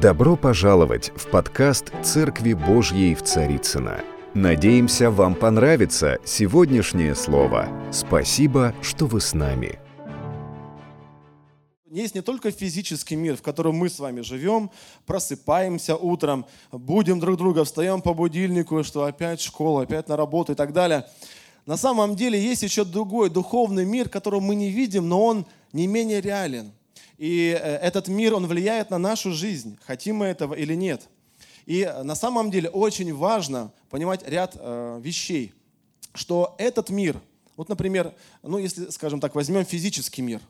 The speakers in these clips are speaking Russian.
Добро пожаловать в подкаст «Церкви Божьей в Царицына. Надеемся, вам понравится сегодняшнее слово. Спасибо, что вы с нами. Есть не только физический мир, в котором мы с вами живем, просыпаемся утром, будем друг друга, встаем по будильнику, что опять школа, опять на работу и так далее. На самом деле есть еще другой духовный мир, которого мы не видим, но он не менее реален. И э, этот мир, он влияет на нашу жизнь, хотим мы этого или нет. И э, на самом деле очень важно понимать ряд э, вещей, что этот мир, вот, например, ну, если, скажем так, возьмем физический мир.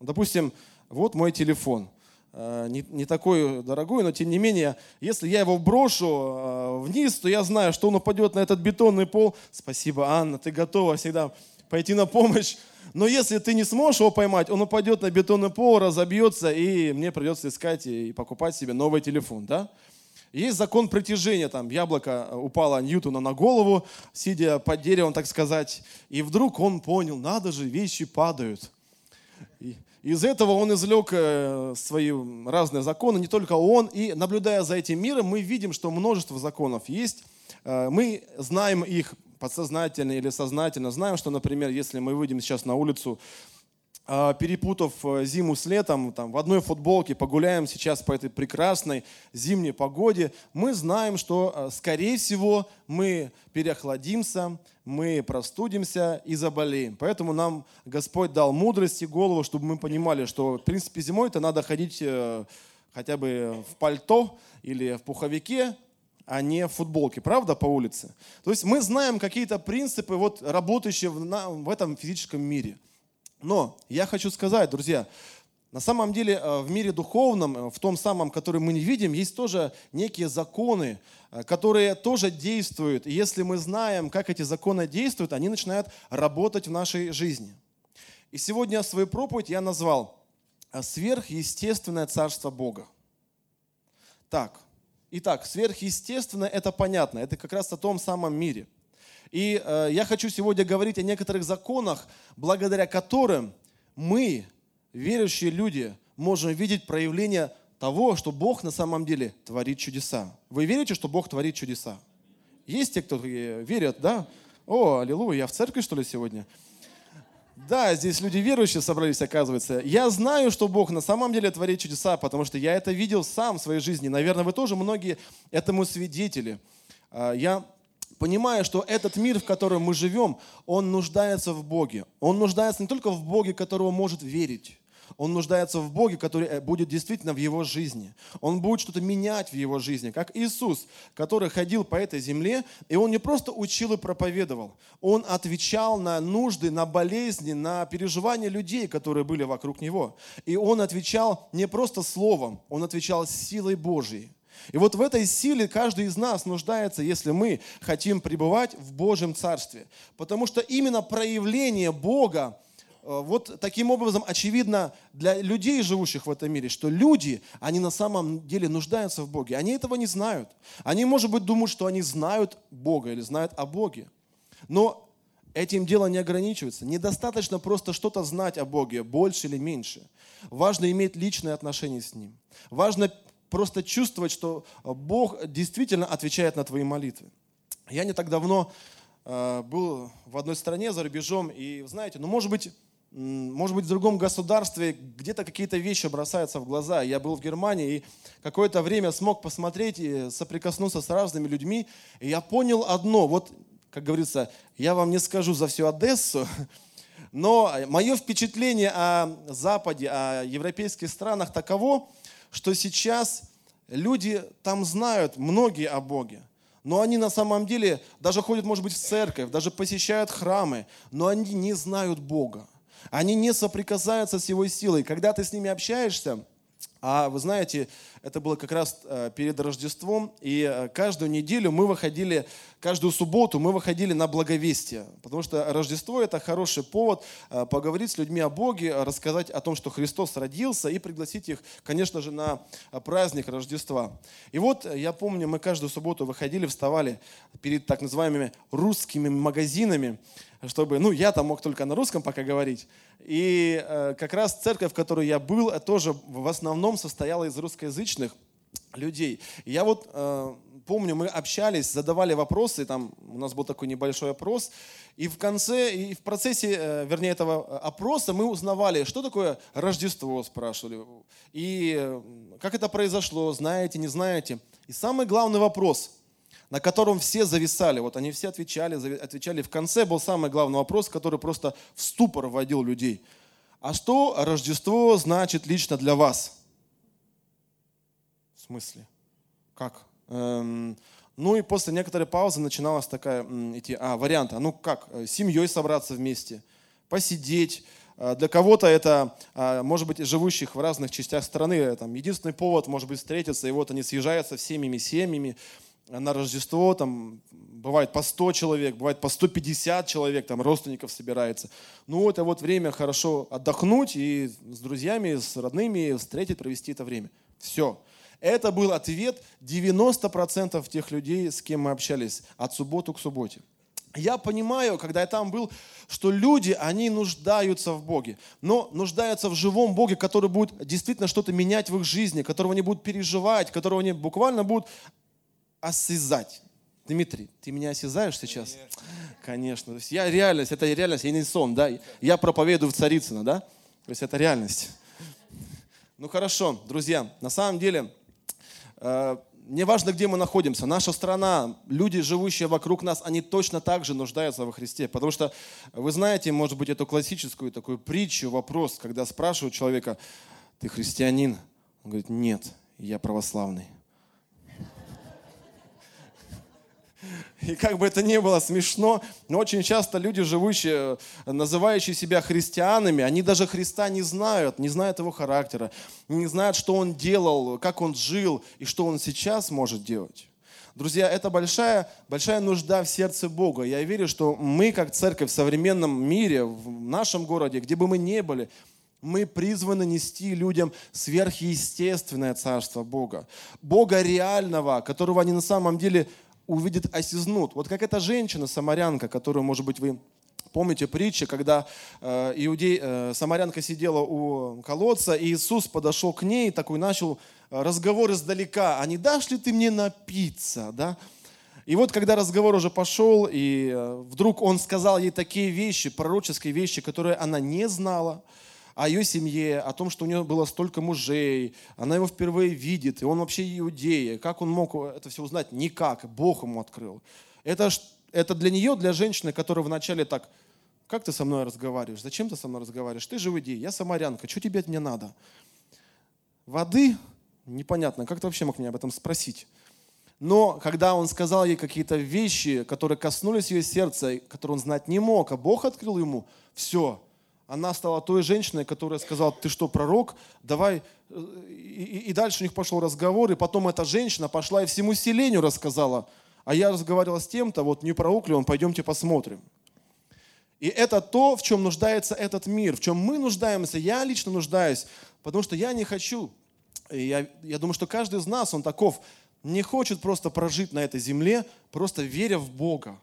Допустим, вот мой телефон. Не, не такой дорогой, но тем не менее, если я его брошу вниз, то я знаю, что он упадет на этот бетонный пол. Спасибо, Анна, ты готова всегда пойти на помощь. Но если ты не сможешь его поймать, он упадет на бетонный пол, разобьется, и мне придется искать и покупать себе новый телефон. Да? Есть закон притяжения, там яблоко упало Ньютона на голову, сидя под деревом, так сказать, и вдруг он понял, надо же, вещи падают. И из этого он извлек э, свои разные законы, не только он, и наблюдая за этим миром, мы видим, что множество законов есть, э, мы знаем их подсознательно или сознательно знаем, что, например, если мы выйдем сейчас на улицу, а, перепутав э, зиму с летом, там, в одной футболке погуляем сейчас по этой прекрасной зимней погоде, мы знаем, что, э, скорее всего, мы переохладимся, мы простудимся и заболеем. Поэтому нам Господь дал мудрость и голову, чтобы мы понимали, что, в принципе, зимой-то надо ходить э, хотя бы в пальто или в пуховике, а не в футболке, правда, по улице? То есть мы знаем какие-то принципы, вот, работающие в, на, в этом физическом мире. Но я хочу сказать, друзья, на самом деле э, в мире духовном, э, в том самом, который мы не видим, есть тоже некие законы, э, которые тоже действуют. И если мы знаем, как эти законы действуют, они начинают работать в нашей жизни. И сегодня свою проповедь я назвал «Сверхъестественное царство Бога». Так, Итак, сверхъестественное – это понятно, это как раз о том самом мире. И э, я хочу сегодня говорить о некоторых законах, благодаря которым мы, верующие люди, можем видеть проявление того, что Бог на самом деле творит чудеса. Вы верите, что Бог творит чудеса? Есть те, кто верят, да? О, аллилуйя, я в церкви, что ли, сегодня? Да, здесь люди верующие собрались, оказывается. Я знаю, что Бог на самом деле творит чудеса, потому что я это видел сам в своей жизни. Наверное, вы тоже многие этому свидетели. А, я понимаю, что этот мир, в котором мы живем, он нуждается в Боге. Он нуждается не только в Боге, которого может верить, он нуждается в Боге, который э, будет действительно в его жизни. Он будет что-то менять в его жизни, как Иисус, который ходил по этой земле, и он не просто учил и проповедовал, он отвечал на нужды, на болезни, на переживания людей, которые были вокруг него. И он отвечал не просто словом, он отвечал силой Божьей. И вот в этой силе каждый из нас нуждается, если мы хотим пребывать в Божьем Царстве. Потому что именно проявление Бога вот таким образом очевидно для людей, живущих в этом мире, что люди, они на самом деле нуждаются в Боге. Они этого не знают. Они, может быть, думают, что они знают Бога или знают о Боге. Но этим дело не ограничивается. Недостаточно просто что-то знать о Боге, больше или меньше. Важно иметь личные отношения с Ним. Важно просто чувствовать, что Бог действительно отвечает на твои молитвы. Я не так давно э, был в одной стране за рубежом, и знаете, ну может быть, может быть, в другом государстве где-то какие-то вещи бросаются в глаза. Я был в Германии и какое-то время смог посмотреть и соприкоснуться с разными людьми. И я понял одно. Вот, как говорится, я вам не скажу за всю Одессу, но мое впечатление о Западе, о европейских странах таково, что сейчас люди там знают многие о Боге. Но они на самом деле даже ходят, может быть, в церковь, даже посещают храмы, но они не знают Бога. Они не соприкасаются с его силой. Когда ты с ними общаешься, а вы знаете, это было как раз э, перед Рождеством, и э, каждую неделю мы выходили, каждую субботу мы выходили на благовестие, потому что Рождество – это хороший повод э, поговорить с людьми о Боге, рассказать о том, что Христос родился, и пригласить их, конечно же, на праздник Рождества. И вот я помню, мы каждую субботу выходили, вставали перед так называемыми русскими магазинами, чтобы, ну, я там мог только на русском пока говорить. И э, как раз церковь, в которой я был, тоже в основном состояла из русскоязычных людей. И я вот э, помню, мы общались, задавали вопросы, там у нас был такой небольшой опрос, и в конце, и в процессе, э, вернее, этого опроса мы узнавали, что такое Рождество, спрашивали, и э, как это произошло, знаете, не знаете. И самый главный вопрос, на котором все зависали, вот они все отвечали, отвечали, в конце был самый главный вопрос, который просто в ступор вводил людей. А что Рождество значит лично для вас? Смысле? Как? Эм, ну и после некоторой паузы начиналась такая идти, а, вариант, а ну как, э, семьей собраться вместе, посидеть, э, для кого-то это, а, может быть, живущих в разных частях страны, там, единственный повод, может быть, встретиться, и вот они съезжаются всеми семьями на Рождество, там, бывает по 100 человек, бывает по 150 человек, там, родственников собирается. Ну, это вот время хорошо отдохнуть и с друзьями, с родными встретить, провести это время. Все. Это был ответ 90% тех людей, с кем мы общались от субботы к субботе. Я понимаю, когда я там был, что люди, они нуждаются в Боге, но нуждаются в живом Боге, который будет действительно что-то менять в их жизни, которого они будут переживать, которого они буквально будут осязать. Дмитрий, ты меня осязаешь сейчас? Конечно. Конечно. То есть я реальность, это реальность, я не сон, да? Я проповедую в Царицыно, да? То есть это реальность. Ну хорошо, друзья, на самом деле Э, не важно, где мы находимся, наша страна, люди, живущие вокруг нас, они точно так же нуждаются во Христе. Потому что вы знаете, может быть, эту классическую такую притчу, вопрос, когда спрашивают человека, ты христианин? Он говорит, нет, я православный. И как бы это ни было смешно, но очень часто люди, живущие, называющие себя христианами, они даже Христа не знают, не знают его характера, не знают, что он делал, как он жил и что он сейчас может делать. Друзья, это большая, большая нужда в сердце Бога. Я верю, что мы, как церковь в современном мире, в нашем городе, где бы мы ни были, мы призваны нести людям сверхъестественное царство Бога. Бога реального, которого они на самом деле увидят, осизнут. Вот как эта женщина, самарянка, которую, может быть, вы помните притчу, когда э, иудей, э, самарянка сидела у колодца, и Иисус подошел к ней и такой начал э, разговор издалека. А не дашь ли ты мне напиться? Да? И вот когда разговор уже пошел, и э, вдруг он сказал ей такие вещи, пророческие вещи, которые она не знала, о ее семье, о том, что у нее было столько мужей, она его впервые видит, и он вообще иудея. Как он мог это все узнать? Никак, Бог ему открыл. Это, это для нее, для женщины, которая вначале так, как ты со мной разговариваешь? Зачем ты со мной разговариваешь? Ты же иудей, я самарянка, что тебе от меня надо? Воды? Непонятно, как ты вообще мог меня об этом спросить? Но когда он сказал ей какие-то вещи, которые коснулись ее сердца, которые он знать не мог, а Бог открыл ему, все, она стала той женщиной, которая сказала, ты что, пророк, давай. И, и дальше у них пошел разговор, и потом эта женщина пошла и всему селению рассказала, а я разговаривала с тем-то, вот не пророк ли он, пойдемте посмотрим. И это то, в чем нуждается этот мир, в чем мы нуждаемся, я лично нуждаюсь, потому что я не хочу, я, я думаю, что каждый из нас, он таков, не хочет просто прожить на этой земле, просто веря в Бога.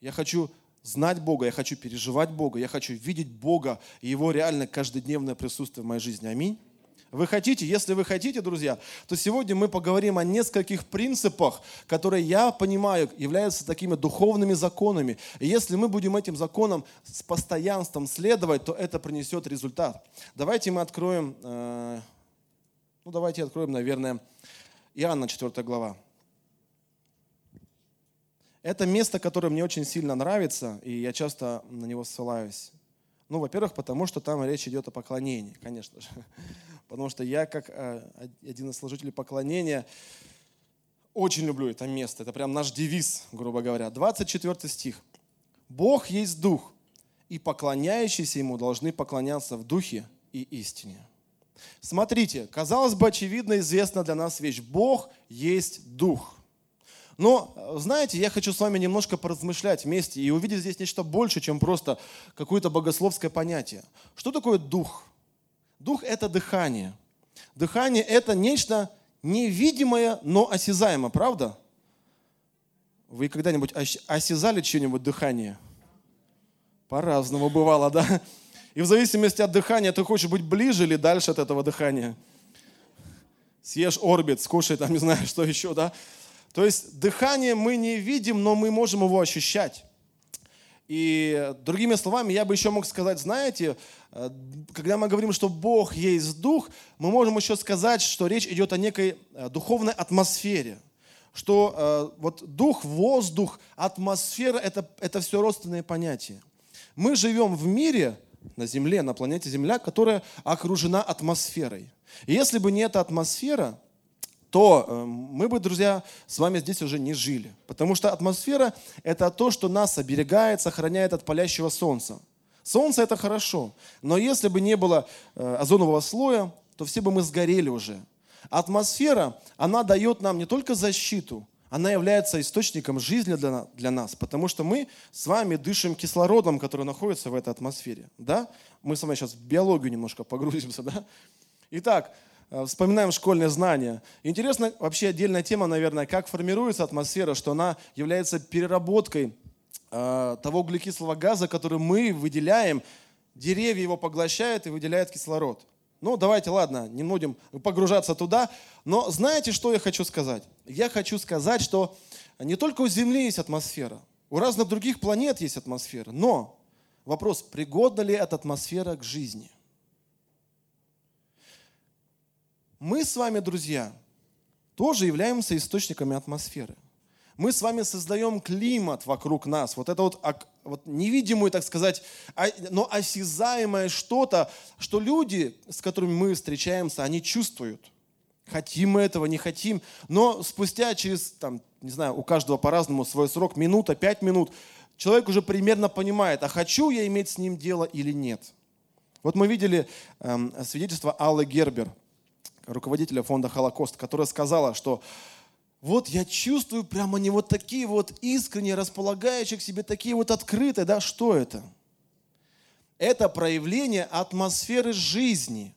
Я хочу знать Бога, я хочу переживать Бога, я хочу видеть Бога и Его реально каждодневное присутствие в моей жизни. Аминь. Вы хотите? Если вы хотите, друзья, то сегодня мы поговорим о нескольких принципах, которые, я понимаю, являются такими духовными законами. И если мы будем этим законам с постоянством следовать, то это принесет результат. Давайте мы откроем, э, ну давайте откроем, наверное, Иоанна 4 глава. Это место, которое мне очень сильно нравится, и я часто на него ссылаюсь. Ну, во-первых, потому что там речь идет о поклонении, конечно же. Потому что я, как э, один из служителей поклонения, очень люблю это место. Это прям наш девиз, грубо говоря. 24 стих. «Бог есть Дух, и поклоняющиеся Ему должны поклоняться в Духе и истине». Смотрите, казалось бы, очевидно известна для нас вещь. Бог есть Дух – но, знаете, я хочу с вами немножко поразмышлять вместе и увидеть здесь нечто больше, чем просто какое-то богословское понятие. Что такое дух? Дух – это дыхание. Дыхание – это нечто невидимое, но осязаемое, правда? Вы когда-нибудь осязали чье-нибудь дыхание? По-разному бывало, да? И в зависимости от дыхания ты хочешь быть ближе или дальше от этого дыхания. съешь орбит, скушай там, не знаю, что еще, да. То есть дыхание мы не видим, но мы можем его ощущать. И другими словами, я бы еще мог сказать, знаете, э, когда мы говорим, что Бог есть Дух, мы можем еще сказать, что речь идет о некой э, духовной атмосфере. Что э, вот дух, воздух, атмосфера это, – это все родственные понятия. Мы живем в мире, на Земле, на планете Земля, которая окружена атмосферой. И если бы не эта атмосфера, то э, мы бы, друзья, с вами здесь уже не жили. Потому что атмосфера – это то, что нас оберегает, сохраняет от палящего солнца. Солнце – это хорошо, но если бы не было э, озонового слоя, то все бы мы сгорели уже. Атмосфера, она дает нам не только защиту, она является источником жизни для, нас, потому что мы с вами дышим кислородом, который находится в этой атмосфере. Да? Мы с вами сейчас в биологию немножко погрузимся. Да? Итак, вспоминаем школьные знания. Интересно, вообще отдельная тема, наверное, как формируется атмосфера, что она является переработкой э, того углекислого газа, который мы выделяем. Деревья его поглощают и выделяют кислород. Ну, давайте, ладно, не будем погружаться туда. Но знаете, что я хочу сказать? Я хочу сказать, что не только у Земли есть атмосфера, у разных других планет есть атмосфера. Но вопрос, пригодна ли эта атмосфера к жизни? Мы с вами, друзья, тоже являемся источниками атмосферы. Мы с вами создаем климат вокруг нас, вот это вот, вот невидимую, так сказать, а, но осязаемое что-то, что люди, с которыми мы встречаемся, они чувствуют. Хотим мы этого, не хотим, но спустя через, там, не знаю, у каждого по-разному свой срок, минута, пять минут, человек уже примерно понимает, а хочу я иметь с ним дело или нет. Вот мы видели эм, свидетельство Аллы Гербер – руководителя фонда «Холокост», которая сказала, что вот я чувствую прямо не вот такие вот искренние, располагающие к себе, такие вот открытые. Да, что это? Это проявление атмосферы жизни,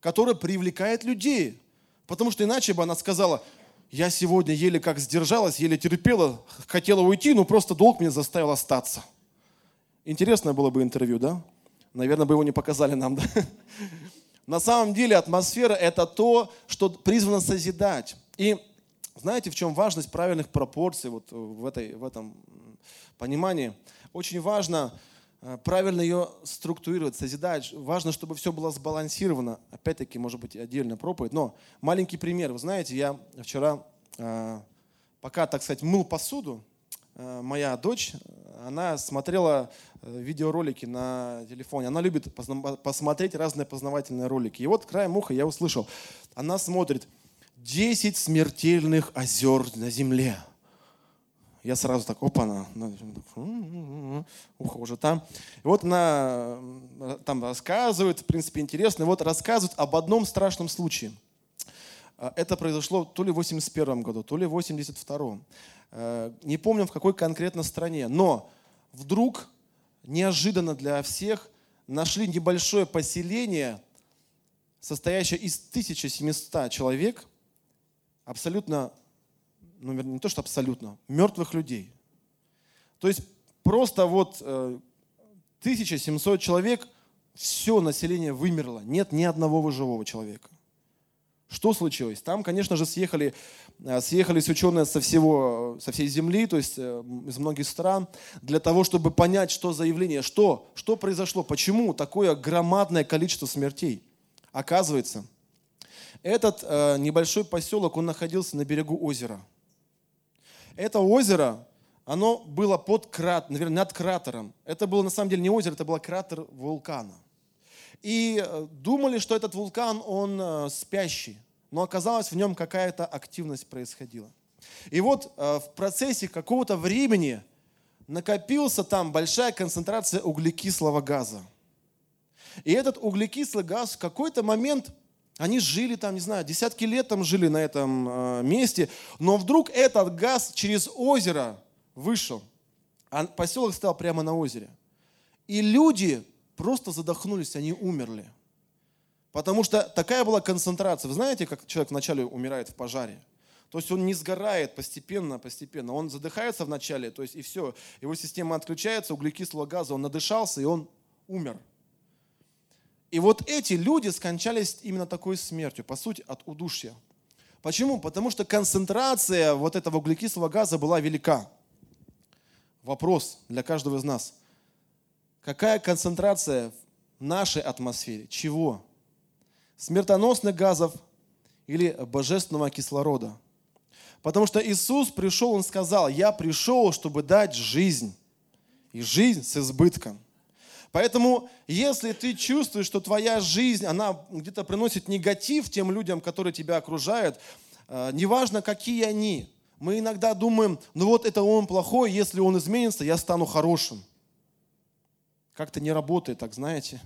которая привлекает людей. Потому что иначе бы она сказала, я сегодня еле как сдержалась, еле терпела, хотела уйти, но просто долг меня заставил остаться. Интересное было бы интервью, да? Наверное, бы его не показали нам, да? На самом деле атмосфера – это то, что призвано созидать. И знаете, в чем важность правильных пропорций вот в, этой, в этом понимании? Очень важно э, правильно ее структурировать, созидать. Важно, чтобы все было сбалансировано. Опять-таки, может быть, отдельная проповедь. Но маленький пример. Вы знаете, я вчера, э, пока, так сказать, мыл посуду, моя дочь, она смотрела Э, видеоролики на телефоне. Она любит посмотреть разные познавательные ролики. И вот краем уха я услышал, она смотрит 10 смертельных озер на земле. Я сразу так, опа, она, ухо уже там. И вот она там рассказывает, в принципе, интересно. И вот рассказывает об одном страшном случае. Э, это произошло то ли в 81 году, то ли в 82 э, Не помню, в какой конкретно стране. Но вдруг неожиданно для всех нашли небольшое поселение, состоящее из 1700 человек, абсолютно, ну не то что абсолютно, мертвых людей. То есть просто вот 1700 э, человек, все население вымерло, нет ни одного живого человека. Что случилось? Там, конечно же, съехали, э, съехались ученые со, всего, со всей земли, то есть э, из многих стран, для того, чтобы понять, что за явление, что, что произошло, почему такое громадное количество смертей. Оказывается, этот э, небольшой поселок, он находился на берегу озера. Это озеро, оно было под крат, наверное, над кратером. Это было на самом деле не озеро, это был кратер вулкана. И э, думали, что этот вулкан, он спящий но оказалось, в нем какая-то активность происходила. И вот э, в процессе какого-то времени накопился там большая концентрация углекислого газа. И этот углекислый газ в какой-то момент, они жили там, не знаю, десятки лет там жили на этом э, месте, но вдруг этот газ через озеро вышел, а поселок стал прямо на озере. И люди просто задохнулись, они умерли. Потому что такая была концентрация. Вы знаете, как человек вначале умирает в пожаре? То есть он не сгорает постепенно, постепенно. Он задыхается вначале, то есть и все. Его система отключается, углекислого газа, он надышался, и он умер. И вот эти люди скончались именно такой смертью, по сути, от удушья. Почему? Потому что концентрация вот этого углекислого газа была велика. Вопрос для каждого из нас. Какая концентрация в нашей атмосфере? Чего? Смертоносных газов или божественного кислорода? Потому что Иисус пришел, Он сказал, я пришел, чтобы дать жизнь. И жизнь с избытком. Поэтому, если ты чувствуешь, что твоя жизнь, она где-то приносит негатив тем людям, которые тебя окружают, э, неважно, какие они, мы иногда думаем, ну вот это он плохой, если он изменится, я стану хорошим. Как-то не работает так, знаете.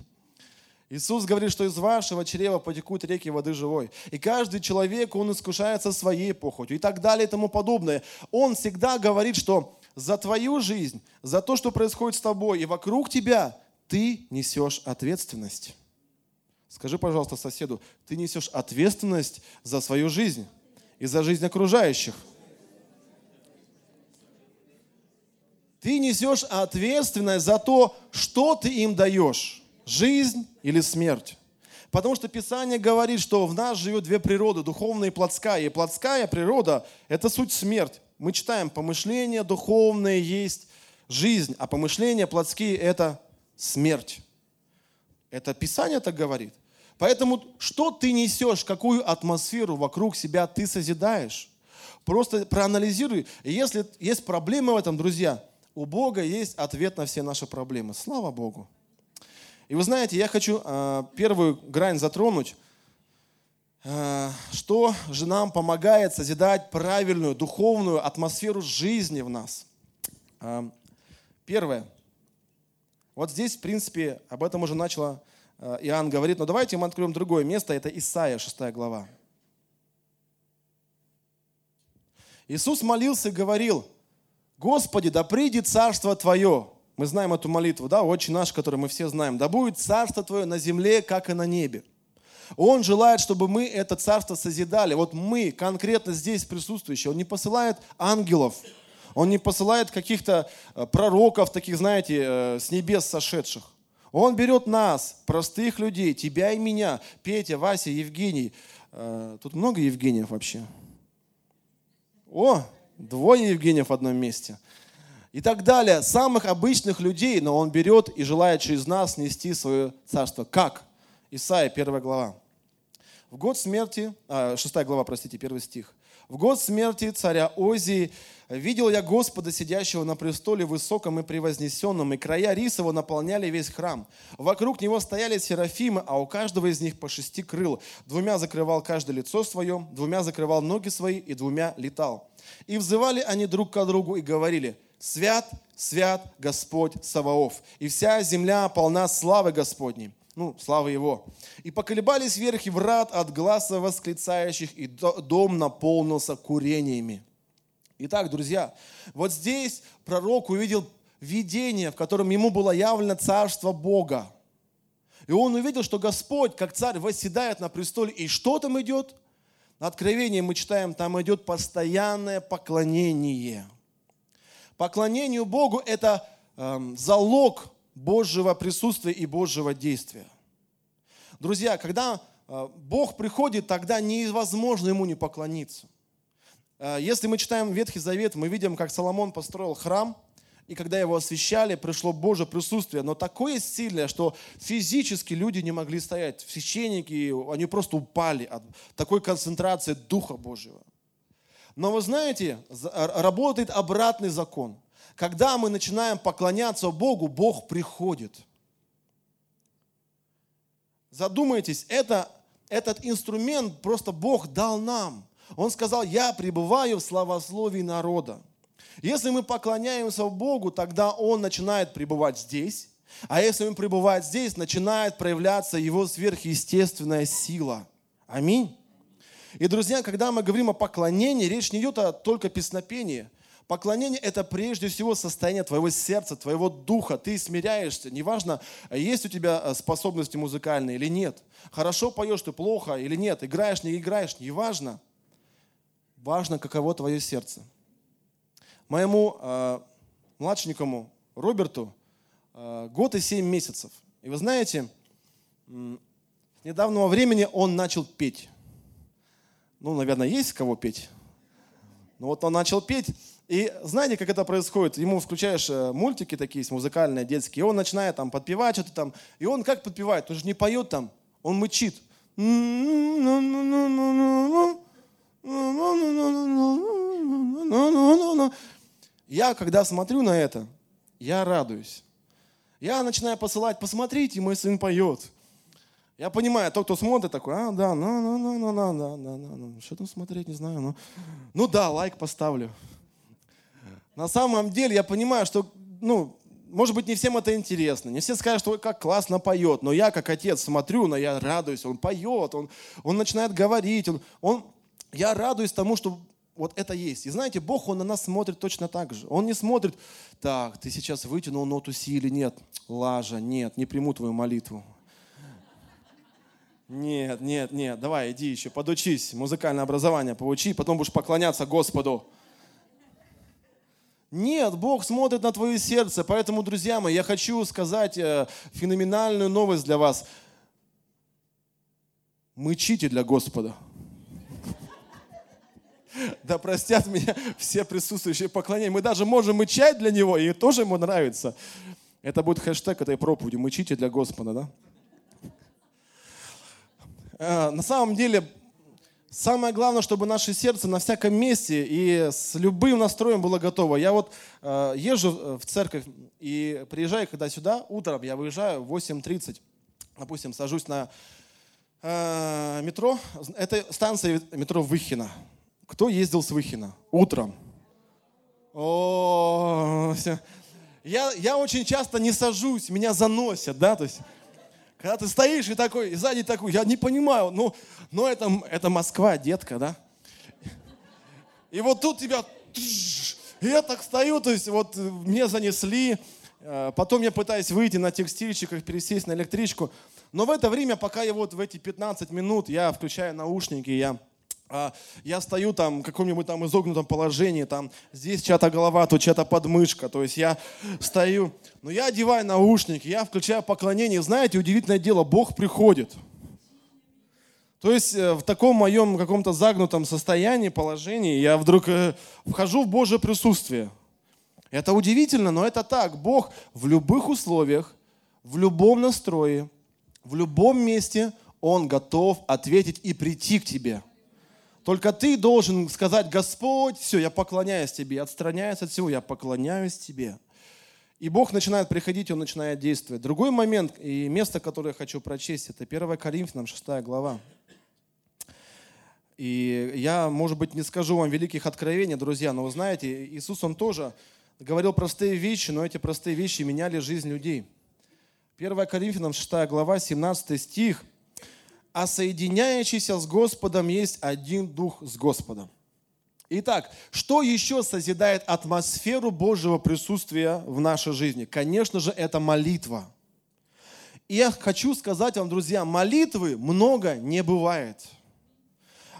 Иисус говорит, что из вашего чрева потекут реки воды живой. И каждый человек, он искушается своей похотью и так далее и тому подобное. Он всегда говорит, что за твою жизнь, за то, что происходит с тобой и вокруг тебя, ты несешь ответственность. Скажи, пожалуйста, соседу, ты несешь ответственность за свою жизнь и за жизнь окружающих. Ты несешь ответственность за то, что ты им даешь, жизнь или смерть. Потому что Писание говорит, что в нас живет две природы, духовная и плотская. И плотская природа – это суть смерть. Мы читаем, помышления духовные есть жизнь, а помышления плотские – это смерть. Это Писание так говорит. Поэтому что ты несешь, какую атмосферу вокруг себя ты созидаешь? Просто проанализируй. Если есть проблемы в этом, друзья, у Бога есть ответ на все наши проблемы. Слава Богу. И вы знаете, я хочу э, первую грань затронуть, э, что же нам помогает созидать правильную духовную атмосферу жизни в нас. Э, первое – вот здесь, в принципе, об этом уже начало э, Иоанн говорит, но давайте мы откроем другое место, это Исаия, 6 глава. Иисус молился и говорил, Господи, да придет царство Твое. Мы знаем эту молитву, да, очень наш, которую мы все знаем. Да будет царство Твое на земле, как и на небе. Он желает, чтобы мы это царство созидали. Вот мы, конкретно здесь присутствующие, Он не посылает ангелов, он не посылает каких-то э, пророков, таких, знаете, э, с небес сошедших. Он берет нас, простых людей, тебя и меня, Петя, Вася, Евгений. Э, тут много Евгениев вообще. О, двое Евгениев в одном месте. И так далее. Самых обычных людей, но он берет и желает через нас нести свое царство. Как? Исаия, первая глава. В год смерти, а, 6 глава, простите, первый стих. В год смерти царя Озии видел я Господа, сидящего на престоле высоком и превознесенном, и края рисово наполняли весь храм. Вокруг него стояли серафимы, а у каждого из них по шести крыл. Двумя закрывал каждое лицо свое, двумя закрывал ноги свои и двумя летал. И взывали они друг к другу и говорили, «Свят, свят Господь Саваоф, и вся земля полна славы Господней» ну, слава Его. И поколебались верхи врат от глаза восклицающих, и дом наполнился курениями. Итак, друзья, вот здесь пророк увидел видение, в котором ему было явлено царство Бога. И он увидел, что Господь, как царь, восседает на престоле. И что там идет? На Откровении мы читаем, там идет постоянное поклонение. Поклонению Богу – это э, залог Божьего присутствия и Божьего действия. Друзья, когда э, Бог приходит, тогда невозможно Ему не поклониться. Э, если мы читаем Ветхий Завет, мы видим, как Соломон построил храм, и когда его освящали, пришло Божье присутствие, но такое сильное, что физически люди не могли стоять. Священники, они просто упали от такой концентрации Духа Божьего. Но вы знаете, работает обратный закон – когда мы начинаем поклоняться Богу, Бог приходит. Задумайтесь, это, этот инструмент просто Бог дал нам. Он сказал, я пребываю в славословии народа. Если мы поклоняемся Богу, тогда Он начинает пребывать здесь. А если Он пребывает здесь, начинает проявляться Его сверхъестественная сила. Аминь. И, друзья, когда мы говорим о поклонении, речь не идет о только песнопении – Поклонение – это прежде всего состояние твоего сердца, твоего духа. Ты смиряешься. Неважно, есть у тебя э, способности музыкальные или нет. Хорошо поешь ты, плохо или нет. Играешь, не играешь, неважно. Важно, каково твое сердце. Моему э, младшенькому Роберту э, год и семь месяцев. И вы знаете, с недавнего времени он начал петь. Ну, наверное, есть кого петь. Ну вот он начал петь, и знаете, как это происходит? Ему включаешь мультики такие музыкальные, детские, и он начинает там подпевать что-то там. И он как подпевает? Он же не поет там, он мычит. Я, когда смотрю на это, я радуюсь. Я начинаю посылать, посмотрите, мой сын поет. Я понимаю, тот, кто смотрит, такой, а, да, ну, ну, ну, ну, ну, да, да, да, ну, что там смотреть, не знаю, ну, ну да, лайк поставлю. На самом деле я понимаю, что, ну, может быть, не всем это интересно. Не все скажут, что как классно поет. Но я, как отец, смотрю, но я радуюсь. Он поет, он, он начинает говорить. Он, он, я радуюсь тому, что вот это есть. И знаете, Бог, Он на нас смотрит точно так же. Он не смотрит, так, ты сейчас вытянул ноту си или нет. Лажа, нет, не приму твою молитву. Нет, нет, нет, давай, иди еще, подучись, музыкальное образование поучи, потом будешь поклоняться Господу. Нет, Бог смотрит на твое сердце, поэтому, друзья мои, я хочу сказать э, феноменальную новость для вас. Мычите для Господа. Да простят меня все присутствующие поклонения. Мы даже можем мычать для Него, и тоже Ему нравится. Это будет хэштег этой проповеди. Мычите для Господа, да? Э, на самом деле, самое главное, чтобы наше сердце на всяком месте и с любым настроем было готово. Я вот э, езжу э, в церковь и приезжаю, когда сюда, утром я выезжаю в 8.30, допустим, сажусь на метро. Это станция метро Выхина. Кто ездил с Выхина? Утром. О, все. Я, я очень часто не сажусь, меня заносят, да, то есть когда ты стоишь и такой, и сзади такой, я не понимаю, ну, но это, это Москва, детка, да? И вот тут тебя, и я так стою, то есть вот мне занесли, э, потом я пытаюсь выйти на текстильщиках, пересесть на электричку, но в это время, пока я вот в эти 15 минут, я включаю наушники, я я стою там в каком-нибудь там изогнутом положении, там здесь чья-то голова, тут чья-то подмышка, то есть я стою, но я одеваю наушники, я включаю поклонение, знаете, удивительное дело, Бог приходит. То есть э, в таком моем каком-то загнутом состоянии, положении, я вдруг э, вхожу в Божье присутствие. Это удивительно, но это так. Бог в любых условиях, в любом настрое, в любом месте, Он готов ответить и прийти к тебе – только ты должен сказать, Господь, все, я поклоняюсь Тебе, отстраняюсь от всего, я поклоняюсь Тебе. И Бог начинает приходить, Он начинает действовать. Другой момент и место, которое я хочу прочесть, это 1 Коринфянам 6 глава. И я, может быть, не скажу вам великих откровений, друзья, но вы знаете, Иисус, Он тоже говорил простые вещи, но эти простые вещи меняли жизнь людей. 1 Коринфянам 6 глава, 17 стих – а соединяющийся с Господом есть один дух с Господом. Итак, что еще созидает атмосферу Божьего присутствия в нашей жизни? Конечно же, это молитва. И я хочу сказать вам, друзья, молитвы много не бывает.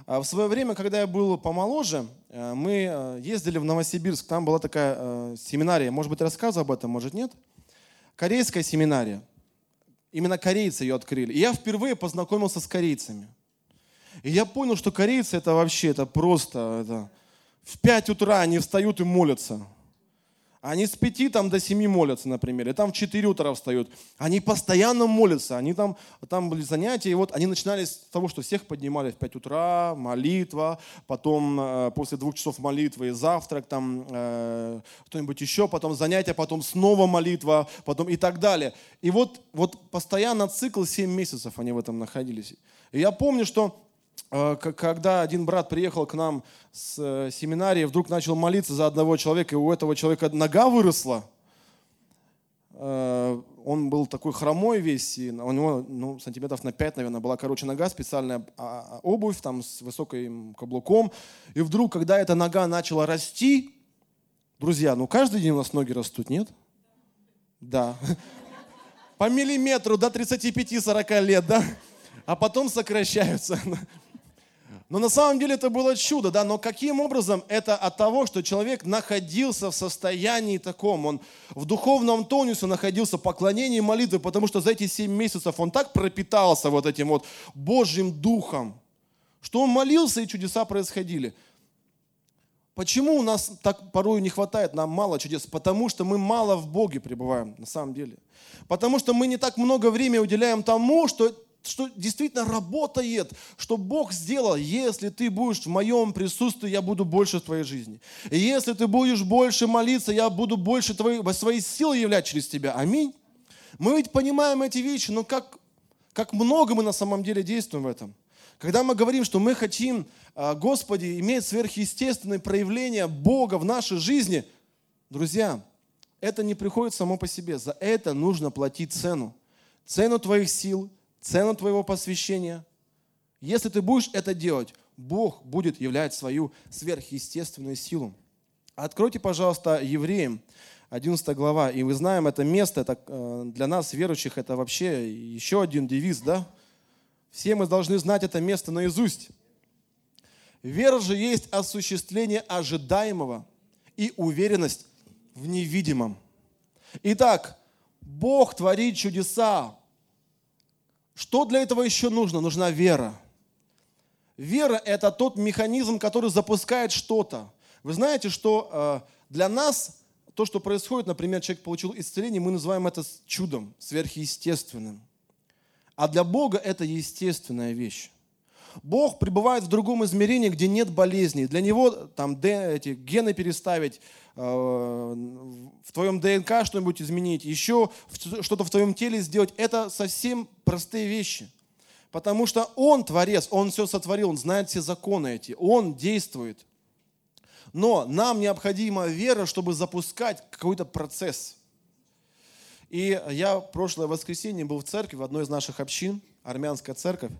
А в свое время, когда я был помоложе, э, мы э, ездили в Новосибирск, там была такая э, семинария, может быть, рассказывал об этом, может, нет? Корейская семинария. Именно корейцы ее открыли. И я впервые познакомился с корейцами. И я понял, что корейцы это вообще, это просто, это, в 5 утра они встают и молятся. Они с 5 там, до 7 молятся, например, и там в 4 утра встают. Они постоянно молятся, они там, там были занятия, и вот они начинали с того, что всех поднимали в 5 утра, молитва, потом э, после двух часов молитвы завтрак, там э, кто-нибудь еще, потом занятия, потом снова молитва, потом и так далее. И вот, вот постоянно цикл 7 месяцев они в этом находились. И я помню, что когда один брат приехал к нам с э, семинарии, вдруг начал молиться за одного человека, и у этого человека нога выросла. Э, он был такой хромой весь, и у него ну, сантиметров на 5, наверное, была, короче, нога, специальная а, а, обувь там с высоким каблуком. И вдруг, когда эта нога начала расти, друзья, ну каждый день у нас ноги растут, нет? Да. По миллиметру до 35-40 лет, да? А потом сокращаются. Но на самом деле это было чудо, да, но каким образом это от того, что человек находился в состоянии таком, он в духовном тонусе находился, поклонении молитвы, потому что за эти семь месяцев он так пропитался вот этим вот Божьим Духом, Что он молился, и чудеса происходили. Почему у нас так порой не хватает, нам мало чудес? Потому что мы мало в Боге пребываем, на самом деле. Потому что мы не так много времени уделяем тому, что, что действительно работает, что Бог сделал. Если ты будешь в моем присутствии, я буду больше в твоей жизни. И если ты будешь больше молиться, я буду больше твоей, своей силы являть через тебя. Аминь. Мы ведь понимаем эти вещи, но как, как много мы на самом деле действуем в этом. Когда мы говорим, что мы хотим, а, Господи, иметь сверхъестественные проявления Бога в нашей жизни, друзья, это не приходит само по себе. За это нужно платить цену. Цену твоих сил, цену твоего посвящения. Если ты будешь это делать, Бог будет являть свою сверхъестественную силу. Откройте, пожалуйста, Евреям 11 глава. И мы знаем это место, это, э, для нас, верующих, это вообще еще один девиз, да? Все мы должны знать это место наизусть. Вера же есть осуществление ожидаемого и уверенность в невидимом. Итак, Бог творит чудеса. Что для этого еще нужно? Нужна вера. Вера – это тот механизм, который запускает что-то. Вы знаете, что э, для нас то, что происходит, например, человек получил исцеление, мы называем это чудом, сверхъестественным. А для Бога это естественная вещь. Бог пребывает в другом измерении, где нет болезней. Для Него там эти гены переставить, э, в твоем ДНК что-нибудь изменить, еще что-то в твоем теле сделать, это совсем простые вещи. Потому что Он творец, Он все сотворил, Он знает все законы эти, Он действует. Но нам необходима вера, чтобы запускать какой-то процесс – и я прошлое воскресенье был в церкви, в одной из наших общин, армянская церковь.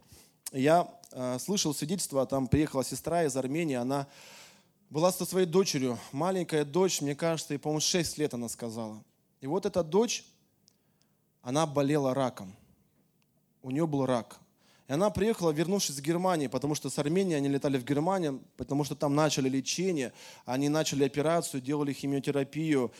Я э, слышал свидетельство, там приехала сестра из Армении, она была со своей дочерью, маленькая дочь, мне кажется, и, по-моему, 6 лет она сказала. И вот эта дочь, она болела раком. У нее был рак. И она приехала, вернувшись в Германию, потому что с Армении они летали в Германию, потому что там начали лечение, они начали операцию, делали химиотерапию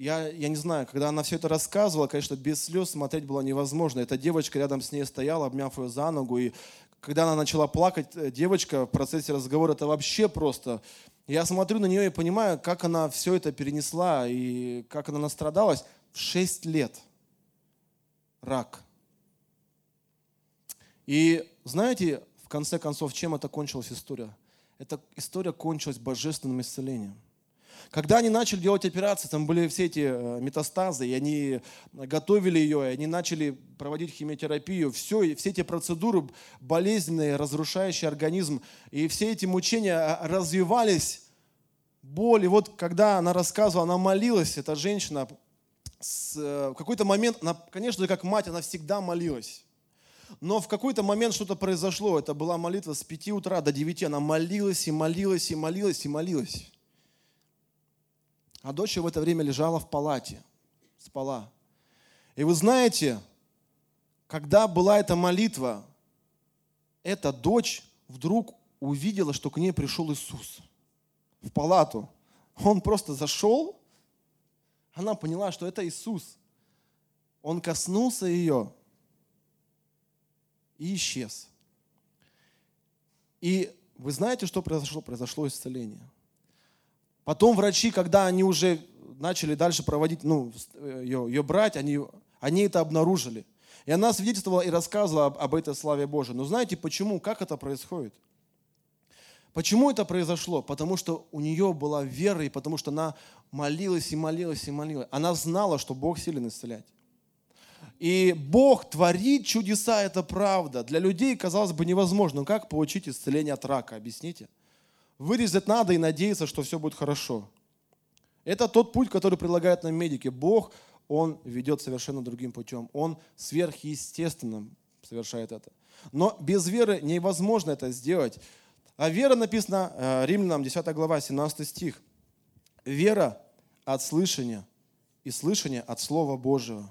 я, я не знаю, когда она все это рассказывала, конечно, без слез смотреть было невозможно. Эта девочка рядом с ней стояла, обняв ее за ногу, и когда она начала плакать, э, девочка в процессе разговора, это вообще просто... Я смотрю на нее и понимаю, как она все это перенесла и как она настрадалась. В 6 лет рак. И знаете, в конце концов, чем это кончилась история? Эта история кончилась божественным исцелением. Когда они начали делать операции, там были все эти э, метастазы, и они готовили ее, и они начали проводить химиотерапию, все, все эти процедуры болезненные, разрушающие организм, и все эти мучения а, развивались, боль. И вот когда она рассказывала, она молилась, эта женщина, с, э, в какой-то момент, она, конечно, как мать, она всегда молилась. Но в какой-то момент что-то произошло. Это была молитва с 5 утра до 9. Она молилась и молилась и молилась и молилась. А дочь в это время лежала в палате, спала. И вы знаете, когда была эта молитва, эта дочь вдруг увидела, что к ней пришел Иисус в палату. Он просто зашел, она поняла, что это Иисус. Он коснулся ее и исчез. И вы знаете, что произошло? Произошло исцеление. Потом врачи, когда они уже начали дальше проводить, ну, ее, ее брать, они, они это обнаружили. И она свидетельствовала и рассказывала об, об этой славе Божией. Но знаете почему? Как это происходит? Почему это произошло? Потому что у нее была вера, и потому что она молилась и молилась и молилась. Она знала, что Бог силен исцелять. И Бог творит чудеса, это правда. Для людей, казалось бы, невозможно. Но как получить исцеление от рака? Объясните. Вырезать надо и надеяться, что все будет хорошо. Это тот путь, который предлагает нам медики. Бог, Он ведет совершенно другим путем. Он сверхъестественным совершает это. Но без веры невозможно это сделать. А вера написана э, Римлянам 10 глава, 17 стих. Вера от слышания и слышание от Слова Божьего.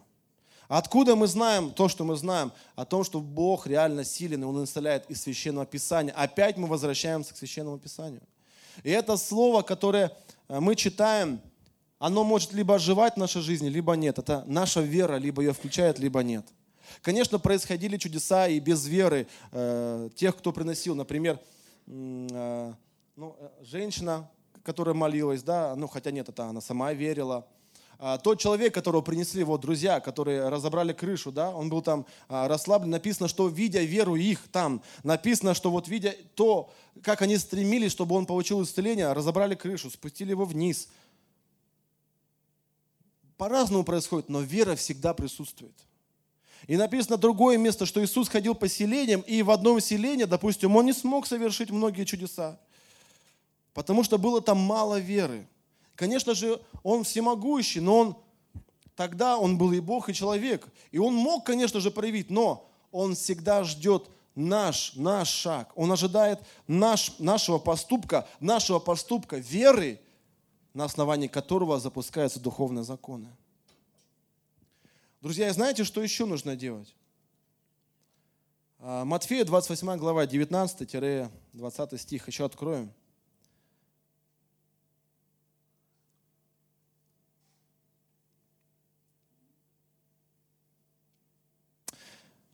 Откуда мы знаем то, что мы знаем? О том, что Бог реально силен, и Он исцеляет из Священного Писания. Опять мы возвращаемся к Священному Писанию. И это слово, которое э, мы читаем, оно может либо оживать в нашей жизни, либо нет. Это наша вера, либо ее включает, либо нет. Конечно, происходили чудеса и без веры э, тех, кто приносил. Например, э, ну, э, женщина, которая молилась, да, ну хотя нет, это она сама верила. А, тот человек, которого принесли вот друзья, которые разобрали крышу, да, он был там а, расслаблен, написано, что видя веру их там, написано, что вот видя то, как они стремились, чтобы он получил исцеление, разобрали крышу, спустили его вниз. По-разному происходит, но вера всегда присутствует. И написано другое место, что Иисус ходил по селениям, и в одном селении, допустим, он не смог совершить многие чудеса, потому что было там мало веры. Конечно же, он всемогущий, но он тогда он был и Бог, и человек. И он мог, конечно же, проявить, но он всегда ждет наш, наш шаг. Он ожидает наш, нашего поступка, нашего поступка веры, на основании которого запускаются духовные законы. Друзья, знаете, что еще нужно делать? А, Матфея 28 глава, 19-20 стих, еще откроем.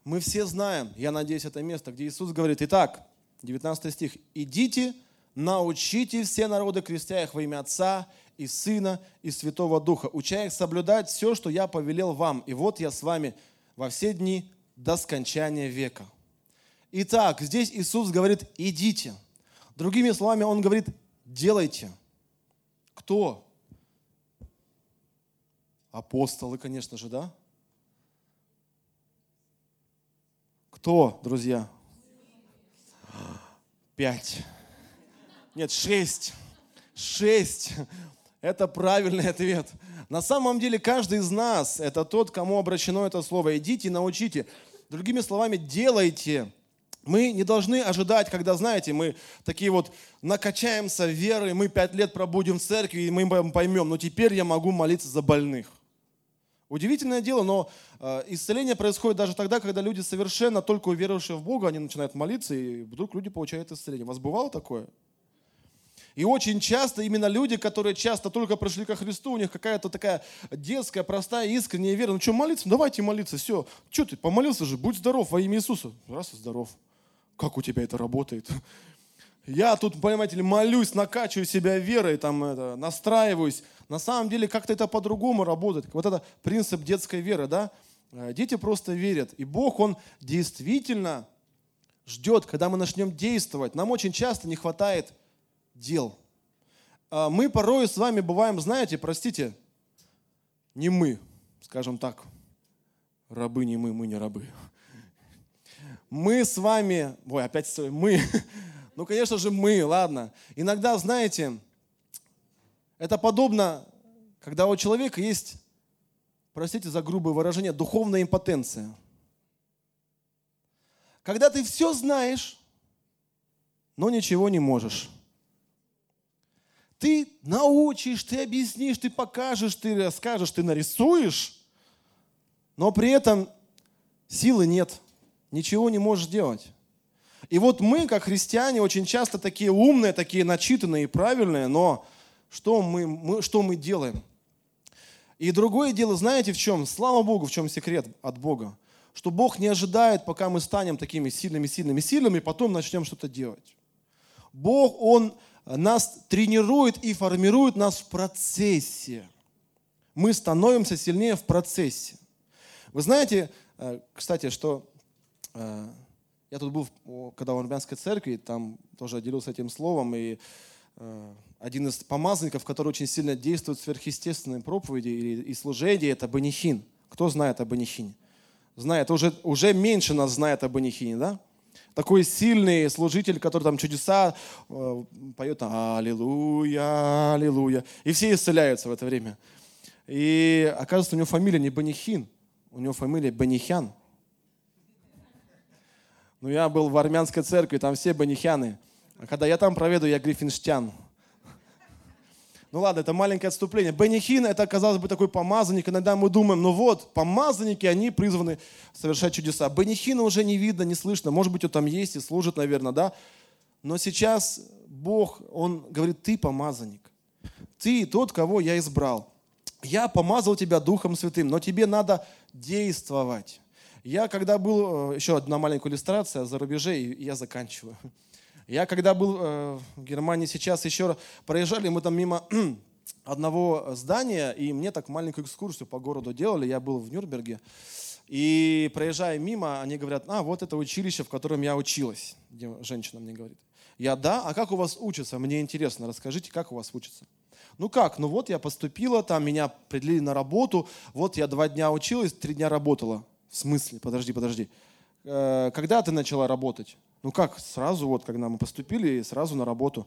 Мы все знаем, я надеюсь, это место, где Иисус говорит, итак, 19 стих, «Идите, научите все народы, крестя их во имя Отца и Сына и Святого Духа, уча их соблюдать все, что я повелел вам, и вот я с вами во все дни до скончания века». Итак, здесь Иисус говорит, идите. Другими словами, Он говорит, делайте. Кто? Апостолы, конечно же, да? Кто, друзья? Пять. Нет, шесть. Шесть. Это правильный ответ. На самом деле каждый из нас – это тот, кому обращено это слово. Идите, научите. Другими словами, делайте. Мы не должны ожидать, когда, знаете, мы такие вот накачаемся верой, мы пять лет пробудем в церкви, и мы поймем, ну теперь я могу молиться за больных. Удивительное дело, но э, исцеление происходит даже тогда, когда люди совершенно только уверовавшие в Бога, они начинают молиться, и вдруг люди получают исцеление. У вас бывало такое? И очень часто именно люди, которые часто только пришли ко Христу, у них какая-то такая детская, простая, искренняя вера. Ну что, молиться? Давайте молиться, все. Что ты, помолился же, будь здоров во имя Иисуса. Раз и здоров. Как у тебя это работает? Я тут, понимаете ли, молюсь, накачиваю себя верой, там, это, настраиваюсь. На самом деле как-то это по-другому работает. Вот это принцип детской веры, да? Э, дети просто верят. И Бог, Он действительно ждет, когда мы начнем действовать. Нам очень часто не хватает дел. А мы порой с вами бываем, знаете, простите, не мы, скажем так, рабы не мы, мы не рабы. Мы с вами, ой, опять мы, ну, конечно же, мы, ладно. Иногда, знаете, это подобно, когда у человека есть, простите за грубое выражение, духовная импотенция. Когда ты все знаешь, но ничего не можешь. Ты научишь, ты объяснишь, ты покажешь, ты расскажешь, ты нарисуешь, но при этом силы нет, ничего не можешь делать. И вот мы, как христиане, очень часто такие умные, такие начитанные и правильные, но что мы, мы, что мы делаем? И другое дело, знаете в чем? Слава Богу, в чем секрет от Бога? Что Бог не ожидает, пока мы станем такими сильными, сильными, сильными, потом начнем что-то делать. Бог, Он нас тренирует и формирует нас в процессе. Мы становимся сильнее в процессе. Вы знаете, э, кстати, что э, я тут был, когда в Армянской церкви, там тоже делился этим словом, и э, один из помазанников, который очень сильно действует в сверхъестественной проповеди и, служении, это Банихин. Кто знает о Банихине? Знает, уже, уже меньше нас знает о Банихине, да? Такой сильный служитель, который там чудеса э, поет «Аллилуйя, аллилуйя». И все исцеляются в это время. И оказывается, у него фамилия не Банихин, у него фамилия Банихян. Ну, я был в армянской церкви, там все банихяны. А когда я там проведу, я гриффинштян. Ну ладно, это маленькое отступление. Бенихин это, казалось бы, такой помазанник. Иногда мы думаем, ну вот, помазанники, они призваны совершать чудеса. Бенихина уже не видно, не слышно. Может быть, он там есть и служит, наверное, да? Но сейчас Бог, Он говорит, ты помазанник. Ты тот, кого я избрал. Я помазал тебя Духом Святым, но тебе надо действовать. Я когда был, э, еще одна маленькая иллюстрация за рубеже, и я заканчиваю. Я когда был э, в Германии сейчас еще проезжали, мы там мимо одного здания, и мне так маленькую экскурсию по городу делали. Я был в Нюрнберге. И проезжая мимо, они говорят, а, вот это училище, в котором я училась. Женщина мне говорит. Я, да, а как у вас учатся? Мне интересно, расскажите, как у вас учатся? Ну как, ну вот я поступила, там меня определили на работу, вот я два дня училась, три дня работала. В смысле? Подожди, подожди. Э, когда ты начала работать? Ну как, сразу вот, когда мы поступили, сразу на работу.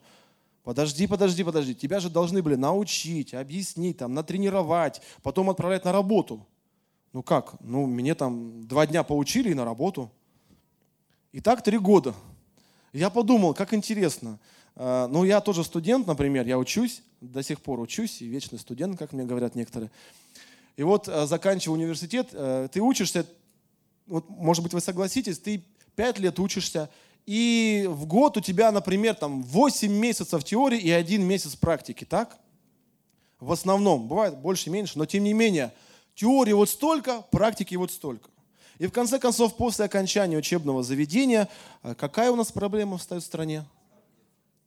Подожди, подожди, подожди. Тебя же должны были научить, объяснить, там, натренировать, потом отправлять на работу. Ну как? Ну, мне там два дня поучили и на работу. И так три года. Я подумал, как интересно. А, ну, я тоже студент, например, я учусь, до сих пор учусь, и вечный студент, как мне говорят некоторые. И вот, а, заканчивая университет, ты учишься, вот, может быть, вы согласитесь, ты пять лет учишься, и в год у тебя, например, там 8 месяцев теории и один месяц практики, так? В основном, бывает больше-меньше, но тем не менее, теории вот столько, практики вот столько. И в конце концов, после окончания учебного заведения, э, какая у нас проблема встает в стране?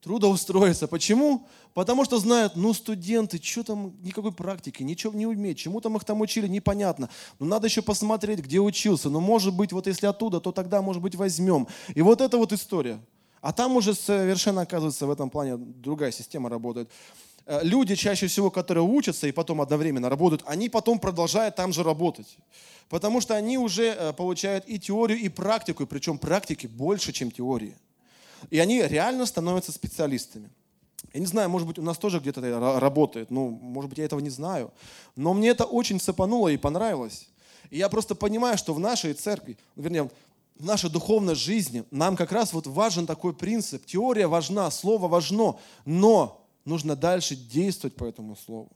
Трудоустроиться. Почему? Потому что знают, ну, студенты, что там, никакой практики, ничего не умеют, чему там их там учили, непонятно. Но надо еще посмотреть, где учился. Но может быть, вот если оттуда, то тогда, может быть, возьмем. И вот это вот история. А там уже совершенно, оказывается, в этом плане другая система работает. Э, люди, чаще всего, которые учатся и потом одновременно работают, они потом продолжают там же работать. Потому что они уже э, получают и теорию, и практику, причем практики больше, чем теории. И они реально становятся специалистами. Я не знаю, может быть, у нас тоже где-то это работает, ну, может быть, я этого не знаю. Но мне это очень цепануло и понравилось. И я просто понимаю, что в нашей церкви, вернее, в нашей духовной жизни нам как раз вот важен такой принцип. Теория важна, слово важно, но нужно дальше действовать по этому слову.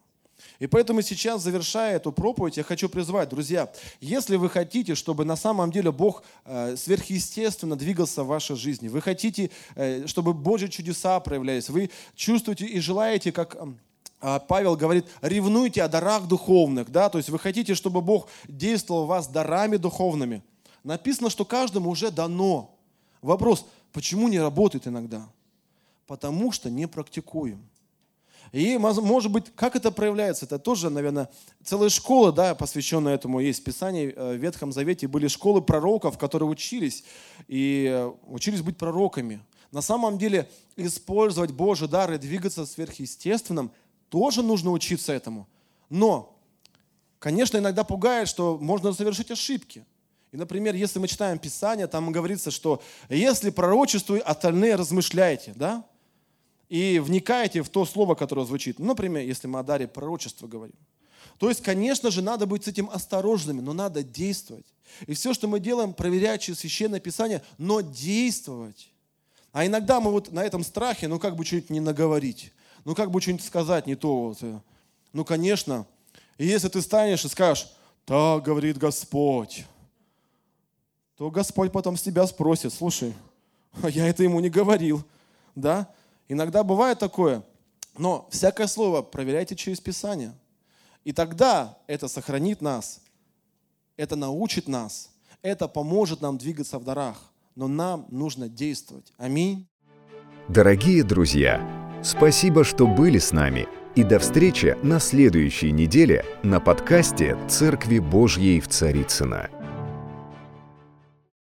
И поэтому сейчас, завершая эту проповедь, я хочу призвать, друзья, если вы хотите, чтобы на самом деле Бог э, сверхъестественно двигался в вашей жизни, вы хотите, э, чтобы Божьи чудеса проявлялись, вы чувствуете и желаете, как э, Павел говорит, ревнуйте о дарах духовных, да, то есть вы хотите, чтобы Бог действовал в вас дарами духовными. Написано, что каждому уже дано. Вопрос, почему не работает иногда? Потому что не практикуем. И, может быть, как это проявляется? Это тоже, наверное, целая школа, да, посвященная этому. Есть в э, в Ветхом Завете были школы пророков, которые учились, и э, учились быть пророками. На самом деле, использовать Божий дар и двигаться сверхъестественным, тоже нужно учиться этому. Но, конечно, иногда пугает, что можно совершить ошибки. И, например, если мы читаем Писание, там говорится, что если пророчествуй, остальные размышляйте, да? И вникаете в то слово, которое звучит. Ну, например, если мы о даре пророчества говорим. То есть, конечно же, надо быть с этим осторожными, но надо действовать. И все, что мы делаем, проверять через Священное Писание, но действовать. А иногда мы вот на этом страхе, ну как бы что-нибудь не наговорить, ну как бы что-нибудь сказать не то. Вот. Э. Ну, конечно. И если ты станешь и скажешь, так говорит Господь, то Господь потом с тебя спросит, слушай, я это ему не говорил, да? Иногда бывает такое, но всякое слово проверяйте через Писание. И тогда это сохранит нас, это научит нас, это поможет нам двигаться в дарах. Но нам нужно действовать. Аминь. Дорогие друзья, спасибо, что были с нами. И до встречи на следующей неделе на подкасте «Церкви Божьей в Царицына.